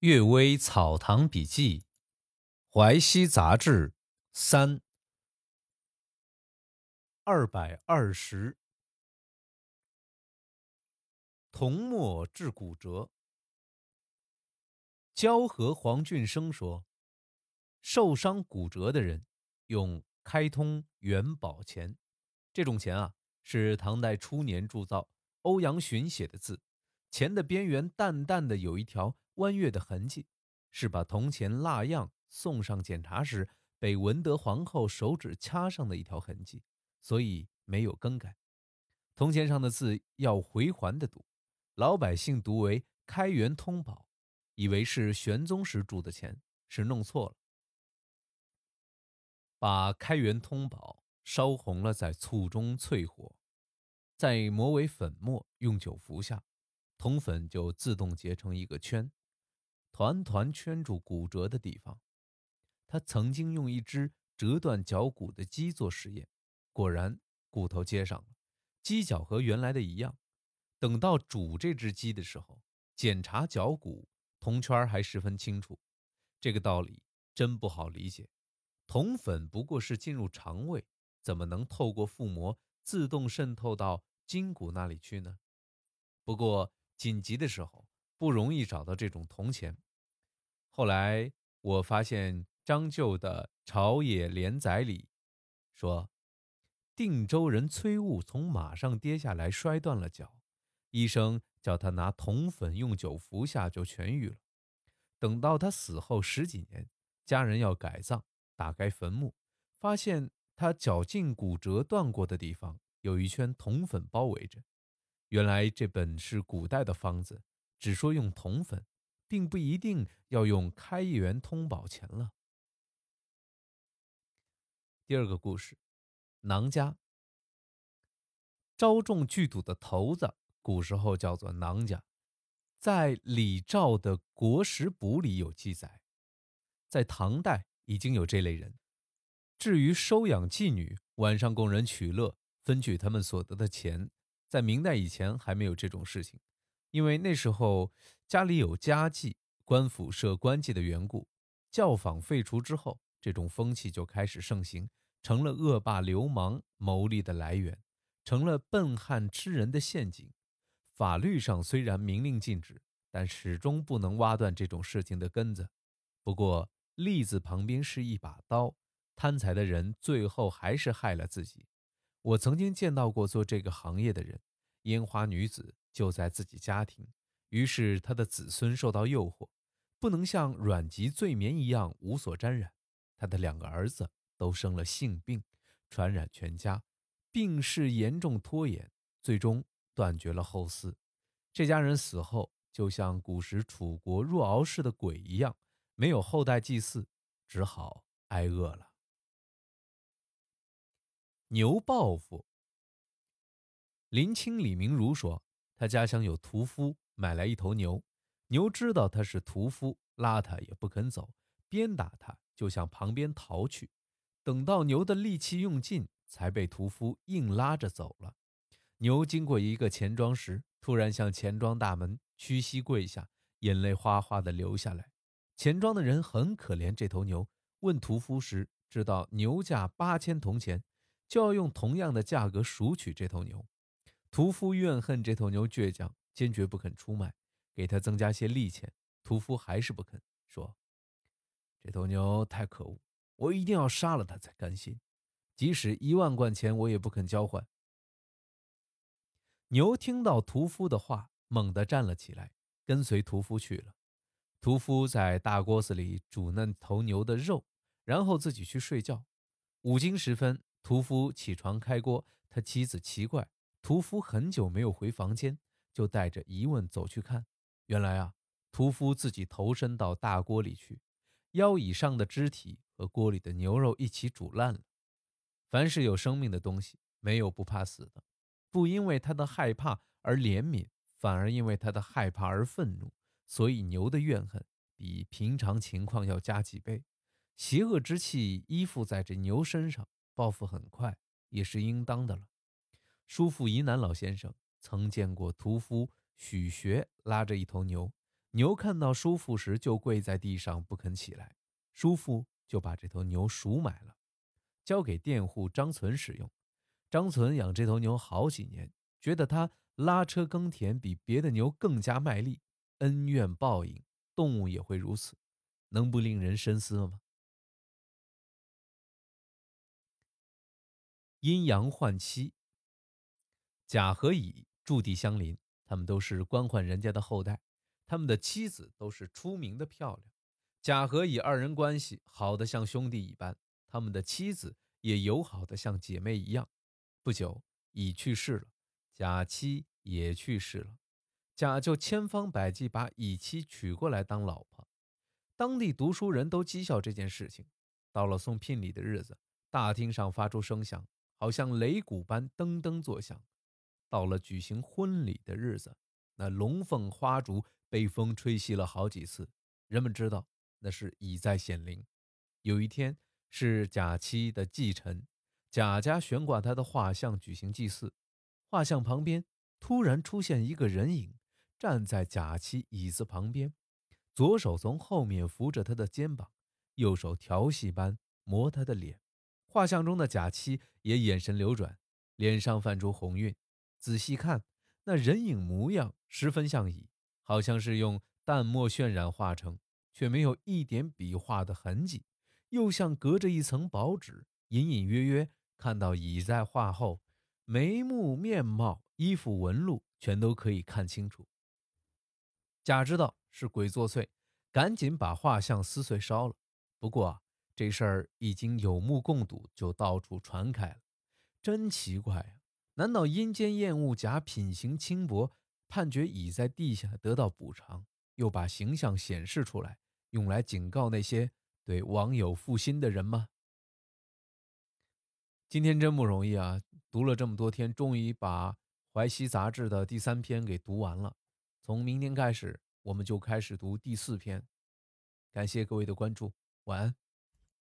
阅微草堂笔记，淮西杂志三二百二十。铜墨治骨折。交河黄俊生说，受伤骨折的人用开通元宝钱，这种钱啊是唐代初年铸造，欧阳询写的字，钱的边缘淡淡的有一条。弯月的痕迹，是把铜钱蜡样送上检查时被文德皇后手指掐上的一条痕迹，所以没有更改。铜钱上的字要回环的读，老百姓读为“开元通宝”，以为是玄宗时铸的钱，是弄错了。把“开元通宝”烧红了，在醋中淬火，再磨为粉末，用酒服下，铜粉就自动结成一个圈。团团圈住骨折的地方，他曾经用一只折断脚骨的鸡做实验，果然骨头接上了，鸡脚和原来的一样。等到煮这只鸡的时候，检查脚骨，铜圈还十分清楚。这个道理真不好理解。铜粉不过是进入肠胃，怎么能透过腹膜自动渗透到筋骨那里去呢？不过紧急的时候不容易找到这种铜钱。后来我发现张旧的《朝野连载》里说，定州人崔务从马上跌下来摔断了脚，医生叫他拿铜粉用酒服下就痊愈了。等到他死后十几年，家人要改葬，打开坟墓，发现他脚胫骨折断过的地方有一圈铜粉包围着。原来这本是古代的方子，只说用铜粉。并不一定要用开元通宝钱了。第二个故事，囊家。招众聚赌的头子，古时候叫做囊家，在李肇的《国史补》里有记载，在唐代已经有这类人。至于收养妓女，晚上供人取乐，分取他们所得的钱，在明代以前还没有这种事情。因为那时候家里有家妓，官府设官妓的缘故，教坊废除之后，这种风气就开始盛行，成了恶霸流氓牟利的来源，成了笨汉吃人的陷阱。法律上虽然明令禁止，但始终不能挖断这种事情的根子。不过“利”字旁边是一把刀，贪财的人最后还是害了自己。我曾经见到过做这个行业的人，烟花女子。就在自己家庭，于是他的子孙受到诱惑，不能像阮籍醉眠一样无所沾染。他的两个儿子都生了性病，传染全家，病势严重拖延，最终断绝了后嗣。这家人死后，就像古时楚国若敖氏的鬼一样，没有后代祭祀，只好挨饿了。牛报复。林清李明如说。他家乡有屠夫买来一头牛，牛知道他是屠夫，拉他也不肯走，鞭打他就向旁边逃去。等到牛的力气用尽，才被屠夫硬拉着走了。牛经过一个钱庄时，突然向钱庄大门屈膝跪下，眼泪哗哗地流下来。钱庄的人很可怜这头牛，问屠夫时知道牛价八千铜钱，就要用同样的价格赎取这头牛。屠夫怨恨这头牛倔强，坚决不肯出卖，给他增加些利钱。屠夫还是不肯，说：“这头牛太可恶，我一定要杀了它才甘心，即使一万贯钱我也不肯交换。”牛听到屠夫的话，猛地站了起来，跟随屠夫去了。屠夫在大锅子里煮那头牛的肉，然后自己去睡觉。五更时分，屠夫起床开锅，他妻子奇怪。屠夫很久没有回房间，就带着疑问走去看。原来啊，屠夫自己投身到大锅里去，腰以上的肢体和锅里的牛肉一起煮烂了。凡是有生命的东西，没有不怕死的，不因为他的害怕而怜悯，反而因为他的害怕而愤怒。所以牛的怨恨比平常情况要加几倍，邪恶之气依附在这牛身上，报复很快，也是应当的了。叔父疑南老先生曾见过屠夫许学拉着一头牛，牛看到叔父时就跪在地上不肯起来，叔父就把这头牛赎买了，交给佃户张存使用。张存养这头牛好几年，觉得它拉车耕田比别的牛更加卖力。恩怨报应，动物也会如此，能不令人深思吗？阴阳换妻。甲和乙驻地相邻，他们都是官宦人家的后代，他们的妻子都是出名的漂亮。甲和乙二人关系好的像兄弟一般，他们的妻子也友好的像姐妹一样。不久，乙去世了，甲妻也去世了，甲就千方百计把乙妻娶过来当老婆。当地读书人都讥笑这件事情。到了送聘礼的日子，大厅上发出声响。好像擂鼓般噔噔作响。到了举行婚礼的日子，那龙凤花烛被风吹熄了好几次。人们知道那是已在显灵。有一天是贾妻的忌辰，贾家悬挂他的画像举行祭祀。画像旁边突然出现一个人影，站在贾妻椅子旁边，左手从后面扶着他的肩膀，右手调戏般摸他的脸。画像中的贾妻也眼神流转，脸上泛出红晕。仔细看，那人影模样十分像乙，好像是用淡墨渲染画成，却没有一点笔画的痕迹，又像隔着一层薄纸，隐隐约约看到乙在画后，眉目、面貌、衣服纹路全都可以看清楚。甲知道是鬼作祟，赶紧把画像撕碎烧了。不过啊。这事儿已经有目共睹，就到处传开了。真奇怪呀！难道阴间厌恶甲品行轻薄，判决乙在地下得到补偿，又把形象显示出来，用来警告那些对网友负心的人吗？今天真不容易啊！读了这么多天，终于把《淮西杂志》的第三篇给读完了。从明天开始，我们就开始读第四篇。感谢各位的关注，晚安。